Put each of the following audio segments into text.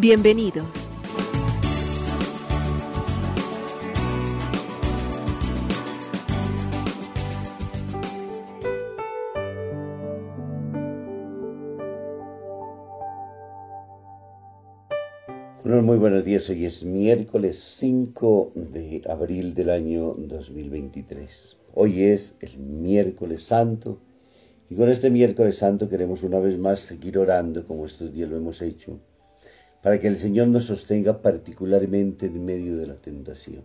Bienvenidos. muy buenos días. Hoy es miércoles 5 de abril del año 2023. Hoy es el miércoles santo y con este miércoles santo queremos una vez más seguir orando como estos días lo hemos hecho para que el Señor nos sostenga particularmente en medio de la tentación.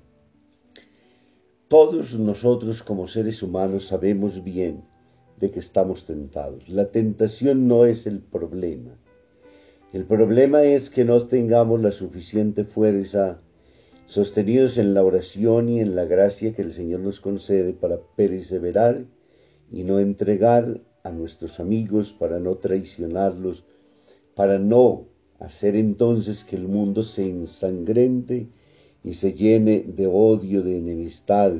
Todos nosotros como seres humanos sabemos bien de que estamos tentados. La tentación no es el problema. El problema es que no tengamos la suficiente fuerza sostenidos en la oración y en la gracia que el Señor nos concede para perseverar y no entregar a nuestros amigos, para no traicionarlos, para no hacer entonces que el mundo se ensangrente y se llene de odio, de enemistad,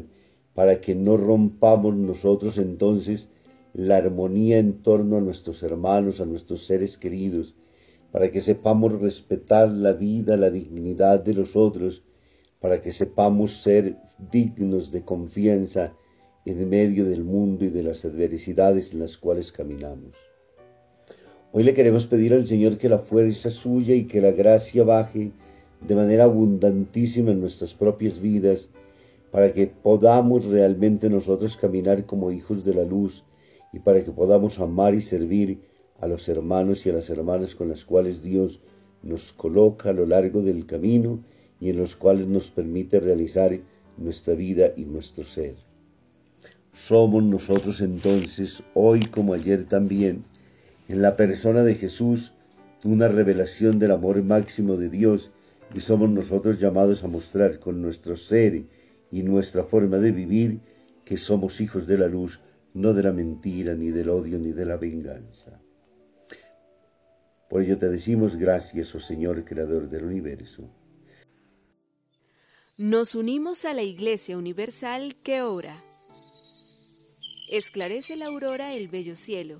para que no rompamos nosotros entonces la armonía en torno a nuestros hermanos, a nuestros seres queridos, para que sepamos respetar la vida, la dignidad de los otros, para que sepamos ser dignos de confianza en medio del mundo y de las adversidades en las cuales caminamos. Hoy le queremos pedir al Señor que la fuerza suya y que la gracia baje de manera abundantísima en nuestras propias vidas, para que podamos realmente nosotros caminar como hijos de la luz y para que podamos amar y servir a los hermanos y a las hermanas con las cuales Dios nos coloca a lo largo del camino y en los cuales nos permite realizar nuestra vida y nuestro ser. Somos nosotros entonces, hoy como ayer también, en la persona de Jesús, una revelación del amor máximo de Dios y somos nosotros llamados a mostrar con nuestro ser y nuestra forma de vivir que somos hijos de la luz, no de la mentira, ni del odio, ni de la venganza. Por ello te decimos gracias, oh Señor, Creador del universo. Nos unimos a la Iglesia Universal que ora. Esclarece la aurora el bello cielo,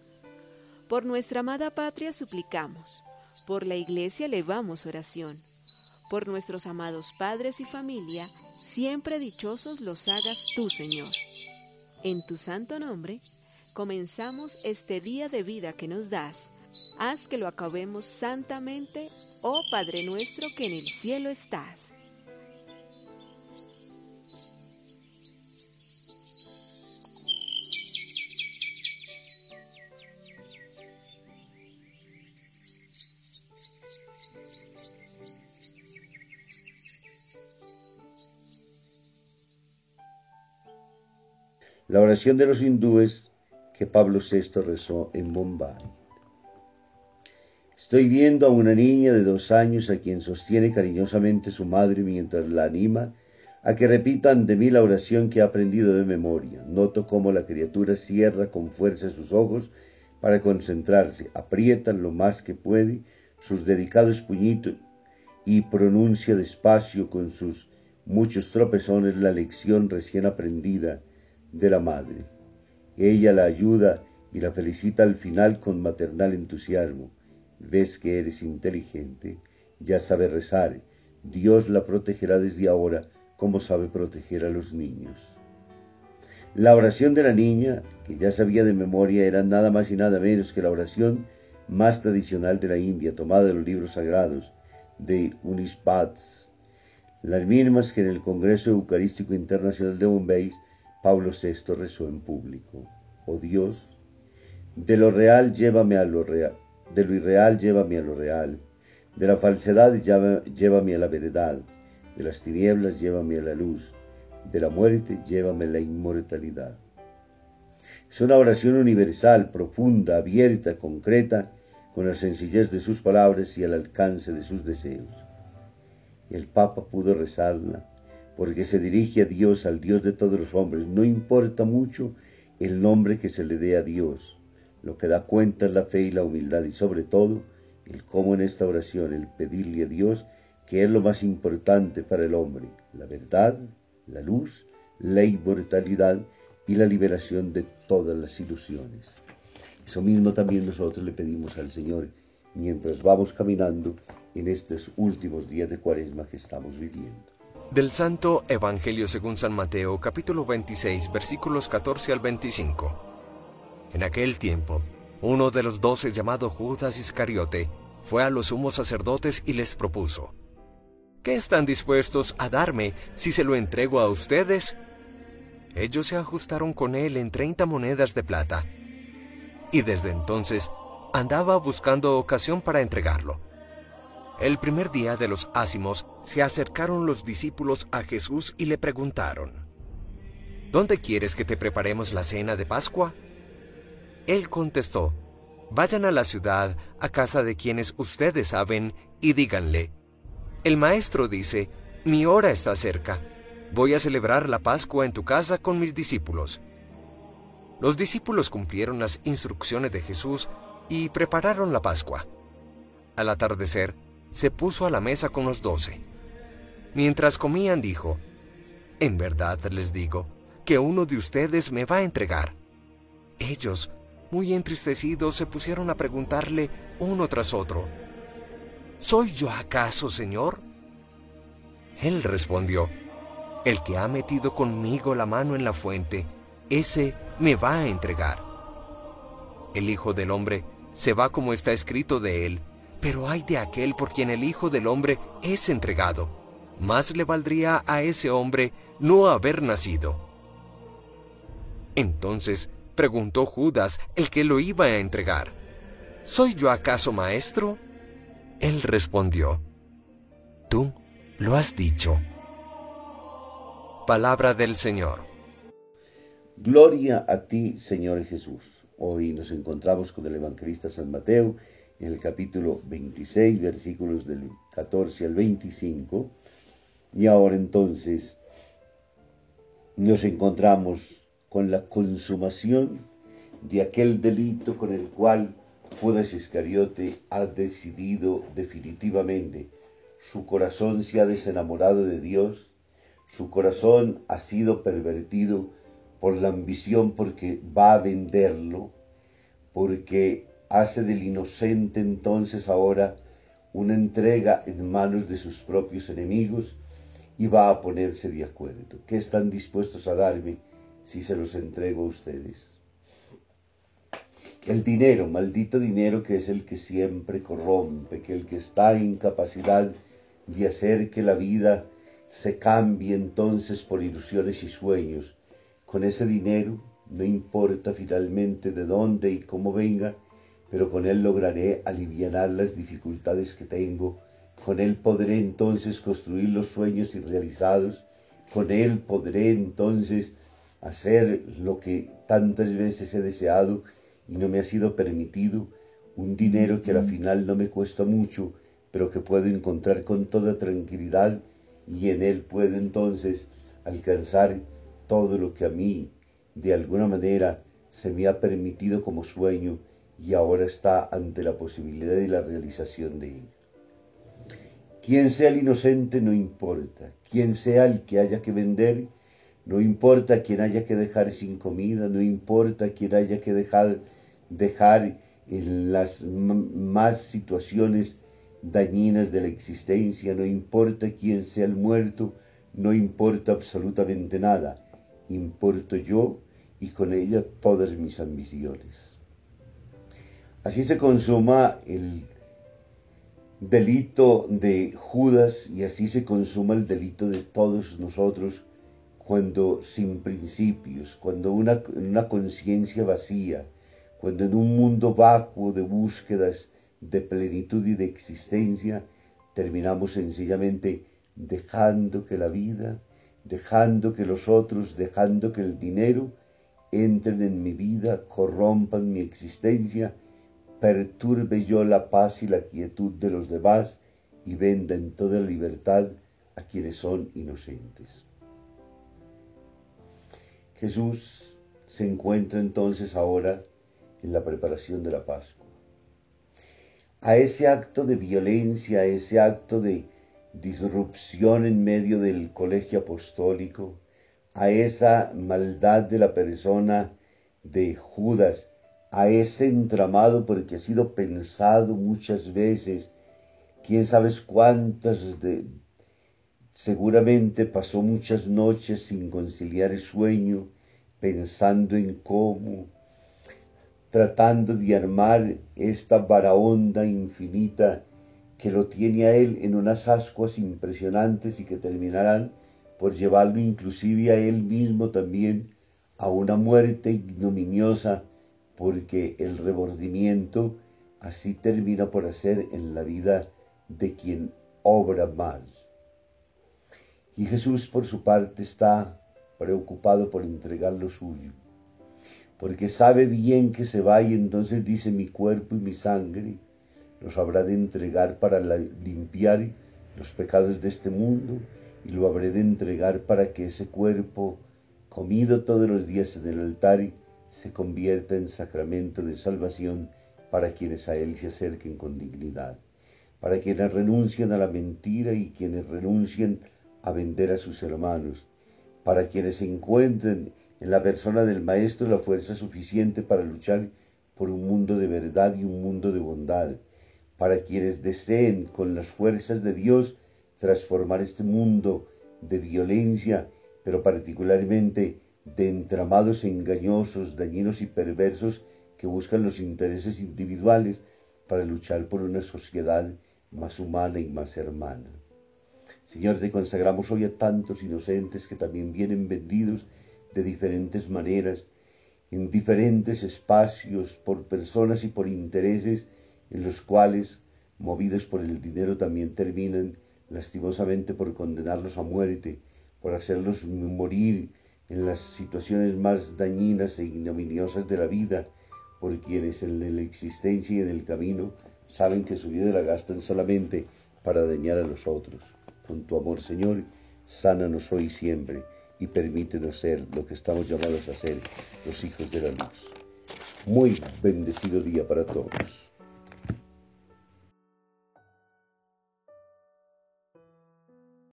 Por nuestra amada patria suplicamos, por la iglesia elevamos oración, por nuestros amados padres y familia, siempre dichosos los hagas tú, Señor. En tu santo nombre, comenzamos este día de vida que nos das haz que lo acabemos santamente, oh Padre nuestro que en el cielo estás. La oración de los hindúes que Pablo VI rezó en Bombay. Estoy viendo a una niña de dos años a quien sostiene cariñosamente su madre mientras la anima a que repita ante mí la oración que ha aprendido de memoria. Noto cómo la criatura cierra con fuerza sus ojos para concentrarse, aprieta lo más que puede sus dedicados puñitos y pronuncia despacio con sus muchos tropezones la lección recién aprendida de la madre. Ella la ayuda y la felicita al final con maternal entusiasmo ves que eres inteligente, ya sabe rezar, Dios la protegerá desde ahora como sabe proteger a los niños. La oración de la niña, que ya sabía de memoria, era nada más y nada menos que la oración más tradicional de la India, tomada de los libros sagrados, de Unispats, las mismas que en el Congreso Eucarístico Internacional de Bombay Pablo VI rezó en público. Oh Dios, de lo real llévame a lo real, de lo irreal llévame a lo real, de la falsedad llévame a la verdad, de las tinieblas llévame a la luz, de la muerte llévame a la inmortalidad. Es una oración universal, profunda, abierta, concreta, con la sencillez de sus palabras y el alcance de sus deseos. El Papa pudo rezarla porque se dirige a Dios, al Dios de todos los hombres. No importa mucho el nombre que se le dé a Dios. Lo que da cuenta es la fe y la humildad y sobre todo el cómo en esta oración, el pedirle a Dios que es lo más importante para el hombre, la verdad, la luz, la inmortalidad y la liberación de todas las ilusiones. Eso mismo también nosotros le pedimos al Señor mientras vamos caminando en estos últimos días de cuaresma que estamos viviendo. Del Santo Evangelio según San Mateo capítulo 26 versículos 14 al 25. En aquel tiempo, uno de los doce llamado Judas Iscariote fue a los sumos sacerdotes y les propuso, ¿qué están dispuestos a darme si se lo entrego a ustedes? Ellos se ajustaron con él en treinta monedas de plata y desde entonces andaba buscando ocasión para entregarlo. El primer día de los ácimos se acercaron los discípulos a Jesús y le preguntaron, ¿Dónde quieres que te preparemos la cena de Pascua? Él contestó, Vayan a la ciudad, a casa de quienes ustedes saben, y díganle, El maestro dice, Mi hora está cerca, voy a celebrar la Pascua en tu casa con mis discípulos. Los discípulos cumplieron las instrucciones de Jesús y prepararon la Pascua. Al atardecer, se puso a la mesa con los doce. Mientras comían dijo, En verdad les digo, que uno de ustedes me va a entregar. Ellos, muy entristecidos, se pusieron a preguntarle uno tras otro, ¿Soy yo acaso, Señor? Él respondió, El que ha metido conmigo la mano en la fuente, ese me va a entregar. El Hijo del Hombre se va como está escrito de él, pero hay de aquel por quien el Hijo del Hombre es entregado. Más le valdría a ese hombre no haber nacido. Entonces preguntó Judas, el que lo iba a entregar, ¿Soy yo acaso maestro? Él respondió, Tú lo has dicho. Palabra del Señor. Gloria a ti, Señor Jesús. Hoy nos encontramos con el evangelista San Mateo en el capítulo 26, versículos del 14 al 25. Y ahora entonces nos encontramos con la consumación de aquel delito con el cual Judas Iscariote ha decidido definitivamente. Su corazón se ha desenamorado de Dios, su corazón ha sido pervertido por la ambición, porque va a venderlo, porque hace del inocente entonces ahora una entrega en manos de sus propios enemigos y va a ponerse de acuerdo. ¿Qué están dispuestos a darme si se los entrego a ustedes? El dinero, maldito dinero que es el que siempre corrompe, que el que está en incapacidad de hacer que la vida se cambie entonces por ilusiones y sueños, con ese dinero, no importa finalmente de dónde y cómo venga, pero con él lograré aliviar las dificultades que tengo, con él podré entonces construir los sueños irrealizados, con él podré entonces hacer lo que tantas veces he deseado y no me ha sido permitido, un dinero que al final no me cuesta mucho, pero que puedo encontrar con toda tranquilidad y en él puedo entonces alcanzar todo lo que a mí, de alguna manera, se me ha permitido como sueño y ahora está ante la posibilidad de la realización de él. Quien sea el inocente no importa, quien sea el que haya que vender, no importa quien haya que dejar sin comida, no importa quien haya que dejar, dejar en las más situaciones dañinas de la existencia, no importa quién sea el muerto, no importa absolutamente nada importo yo y con ella todas mis ambiciones. Así se consuma el delito de Judas y así se consuma el delito de todos nosotros cuando sin principios, cuando una, una conciencia vacía, cuando en un mundo vacuo de búsquedas de plenitud y de existencia, terminamos sencillamente dejando que la vida, dejando que los otros, dejando que el dinero entren en mi vida, corrompan mi existencia perturbe yo la paz y la quietud de los demás y venda en toda libertad a quienes son inocentes. Jesús se encuentra entonces ahora en la preparación de la Pascua. A ese acto de violencia, a ese acto de disrupción en medio del colegio apostólico, a esa maldad de la persona de Judas a ese entramado porque ha sido pensado muchas veces, quién sabe cuántas de, seguramente pasó muchas noches sin conciliar el sueño, pensando en cómo, tratando de armar esta varaonda infinita que lo tiene a él en unas ascuas impresionantes y que terminarán por llevarlo inclusive a él mismo también a una muerte ignominiosa porque el remordimiento así termina por hacer en la vida de quien obra mal. Y Jesús por su parte está preocupado por entregar lo suyo, porque sabe bien que se va y entonces dice mi cuerpo y mi sangre los habrá de entregar para limpiar los pecados de este mundo y lo habré de entregar para que ese cuerpo comido todos los días en el altar se convierta en sacramento de salvación para quienes a Él se acerquen con dignidad, para quienes renuncian a la mentira y quienes renuncian a vender a sus hermanos, para quienes encuentren en la persona del Maestro la fuerza suficiente para luchar por un mundo de verdad y un mundo de bondad, para quienes deseen con las fuerzas de Dios transformar este mundo de violencia, pero particularmente de entramados engañosos, dañinos y perversos que buscan los intereses individuales para luchar por una sociedad más humana y más hermana. Señor, te consagramos hoy a tantos inocentes que también vienen vendidos de diferentes maneras, en diferentes espacios, por personas y por intereses en los cuales, movidos por el dinero, también terminan lastimosamente por condenarlos a muerte, por hacerlos morir en las situaciones más dañinas e ignominiosas de la vida, por quienes en la existencia y en el camino saben que su vida la gastan solamente para dañar a los otros. Con tu amor, Señor, sánanos hoy siempre y permítenos ser lo que estamos llamados a ser, los hijos de la luz. Muy bendecido día para todos.